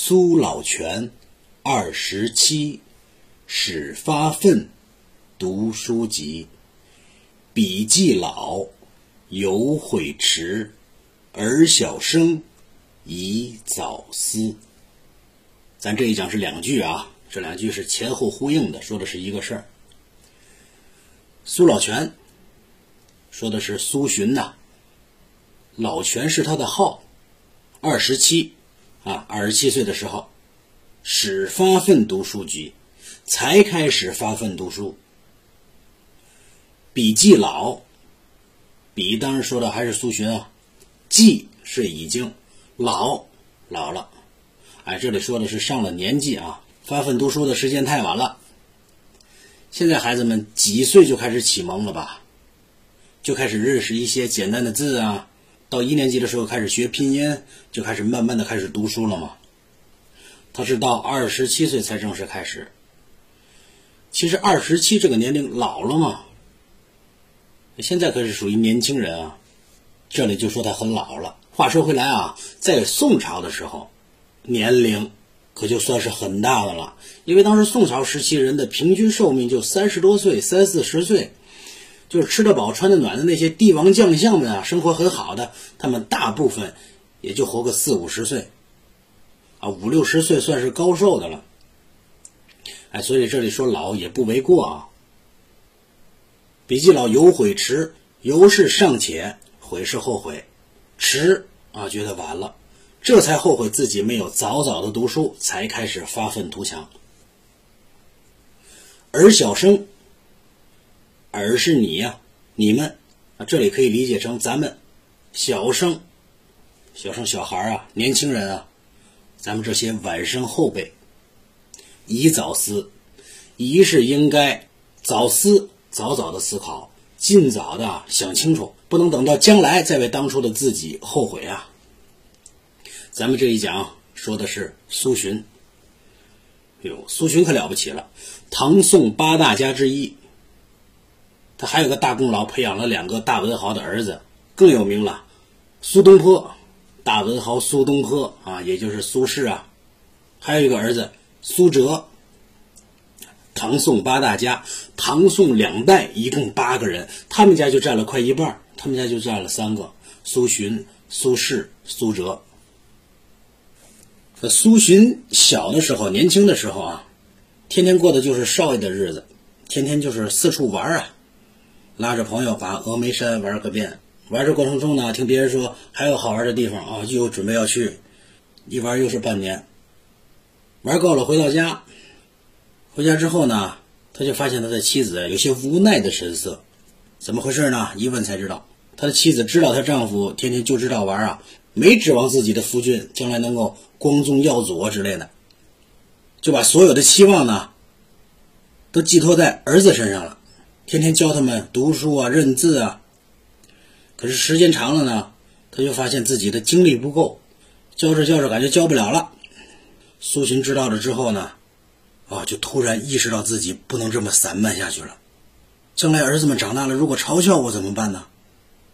苏老泉，二十七，始发愤，读书籍，笔记老，犹悔迟，儿小生，宜早思。咱这一讲是两句啊，这两句是前后呼应的，说的是一个事儿。苏老泉说的是苏洵呐，老泉是他的号，二十七。啊，二十七岁的时候，始发奋读书籍，才开始发奋读书。笔记老，笔当然说的还是苏洵啊，记是已经老老了。哎，这里说的是上了年纪啊，发奋读书的时间太晚了。现在孩子们几岁就开始启蒙了吧？就开始认识一些简单的字啊。到一年级的时候开始学拼音，就开始慢慢的开始读书了嘛。他是到二十七岁才正式开始。其实二十七这个年龄老了嘛，现在可是属于年轻人啊。这里就说他很老了。话说回来啊，在宋朝的时候，年龄可就算是很大的了，因为当时宋朝时期人的平均寿命就三十多岁，三四十岁。就是吃得饱、穿得暖的那些帝王将相们啊，生活很好的，他们大部分也就活个四五十岁，啊，五六十岁算是高寿的了。哎，所以这里说老也不为过啊。笔记老犹悔迟，犹是尚且，悔是后悔，迟啊觉得晚了，这才后悔自己没有早早的读书，才开始发愤图强。而小生。而是你呀，你们啊，这里可以理解成咱们小生、小生小孩啊，年轻人啊，咱们这些晚生后辈，宜早思，宜是应该早思，早早的思考，尽早的想清楚，不能等到将来再为当初的自己后悔啊。咱们这一讲说的是苏洵，哟，苏洵可了不起了，唐宋八大家之一。他还有个大功劳，培养了两个大文豪的儿子，更有名了。苏东坡，大文豪苏东坡啊，也就是苏轼啊，还有一个儿子苏辙。唐宋八大家，唐宋两代一共八个人，他们家就占了快一半，他们家就占了三个：苏洵、苏轼、苏辙。苏洵小的时候，年轻的时候啊，天天过的就是少爷的日子，天天就是四处玩啊。拉着朋友把峨眉山玩个遍，玩这过程中呢，听别人说还有好玩的地方啊，又准备要去，一玩又是半年。玩够了，回到家，回家之后呢，他就发现他的妻子有些无奈的神色，怎么回事呢？一问才知道，他的妻子知道她丈夫天天就知道玩啊，没指望自己的夫君将来能够光宗耀祖啊之类的，就把所有的期望呢，都寄托在儿子身上了。天天教他们读书啊、认字啊，可是时间长了呢，他就发现自己的精力不够，教着教着感觉教不了了。苏洵知道了之后呢，啊，就突然意识到自己不能这么散漫下去了。将来儿子们长大了，如果嘲笑我怎么办呢？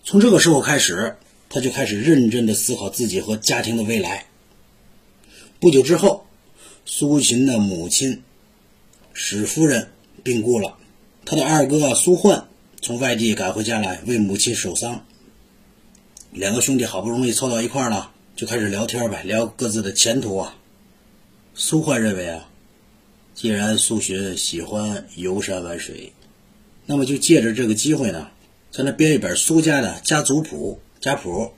从这个时候开始，他就开始认真的思考自己和家庭的未来。不久之后，苏洵的母亲史夫人病故了。他的二哥苏焕从外地赶回家来为母亲守丧，两个兄弟好不容易凑到一块儿了，就开始聊天呗，聊各自的前途啊。苏焕认为啊，既然苏洵喜欢游山玩水，那么就借着这个机会呢，在那编一本苏家的家族谱家谱。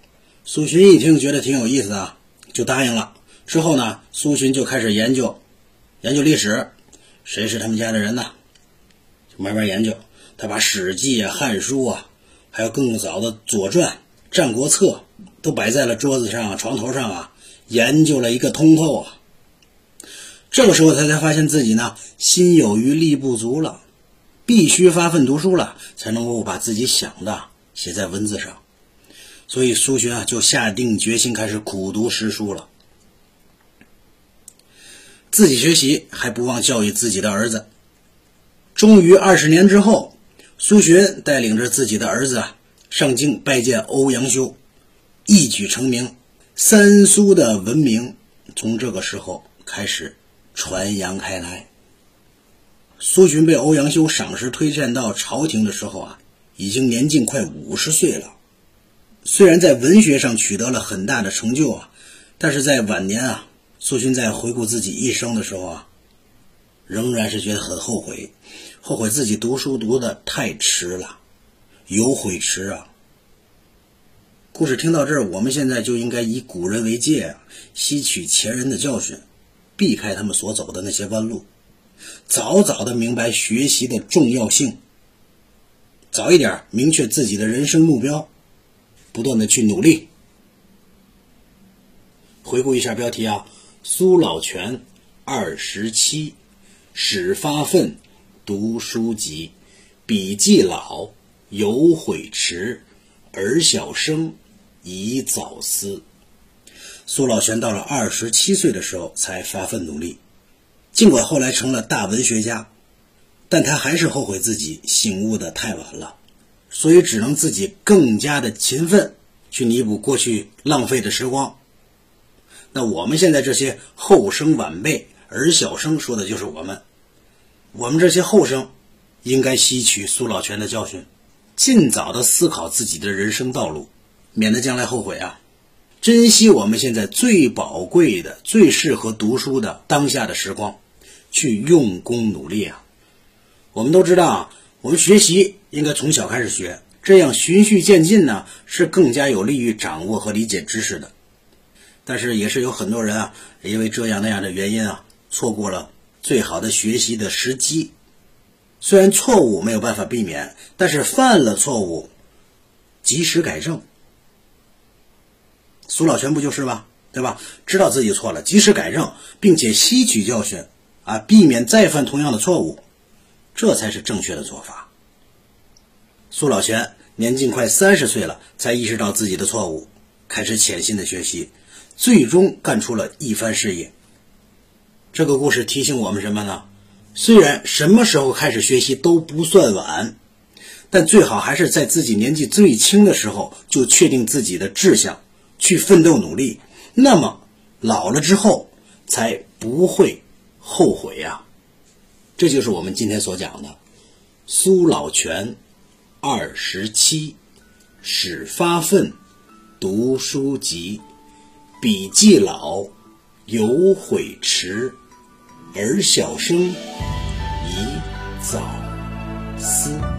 苏洵一听觉得挺有意思啊，就答应了。之后呢，苏洵就开始研究研究历史，谁是他们家的人呢？慢慢研究，他把《史记》啊、《汉书》啊，还有更早的《左传》《战国策》都摆在了桌子上、床头上啊，研究了一个通透啊。这个时候，他才发现自己呢，心有余力不足了，必须发奋读书了，才能够把自己想的写在文字上。所以，苏洵啊，就下定决心开始苦读诗书了，自己学习，还不忘教育自己的儿子。终于二十年之后，苏洵带领着自己的儿子啊上京拜见欧阳修，一举成名。三苏的文明从这个时候开始传扬开来。苏洵被欧阳修赏识推荐到朝廷的时候啊，已经年近快五十岁了。虽然在文学上取得了很大的成就啊，但是在晚年啊，苏洵在回顾自己一生的时候啊，仍然是觉得很后悔，后悔自己读书读的太迟了，有悔迟啊。故事听到这儿，我们现在就应该以古人为戒啊，吸取前人的教训，避开他们所走的那些弯路。早早的明白学习的重要性，早一点明确自己的人生目标，不断的去努力。回顾一下标题啊，苏老泉二十七，始发愤，读书籍，笔记老，有悔迟，而小生，宜早思。苏老泉到了二十七岁的时候才发奋努力。尽管后来成了大文学家，但他还是后悔自己醒悟的太晚了，所以只能自己更加的勤奋去弥补过去浪费的时光。那我们现在这些后生晚辈，而小生说的就是我们，我们这些后生应该吸取苏老泉的教训，尽早的思考自己的人生道路，免得将来后悔啊！珍惜我们现在最宝贵的、最适合读书的当下的时光。去用功努力啊！我们都知道啊，我们学习应该从小开始学，这样循序渐进呢，是更加有利于掌握和理解知识的。但是也是有很多人啊，因为这样那样的原因啊，错过了最好的学习的时机。虽然错误没有办法避免，但是犯了错误，及时改正。苏老泉不就是吗？对吧？知道自己错了，及时改正，并且吸取教训。啊，避免再犯同样的错误，这才是正确的做法。苏老泉年近快三十岁了，才意识到自己的错误，开始潜心的学习，最终干出了一番事业。这个故事提醒我们什么呢？虽然什么时候开始学习都不算晚，但最好还是在自己年纪最轻的时候就确定自己的志向，去奋斗努力。那么老了之后才不会。后悔呀，这就是我们今天所讲的。苏老泉，二十七，始发愤，读书籍，笔记老，犹悔迟，而小生，宜早思。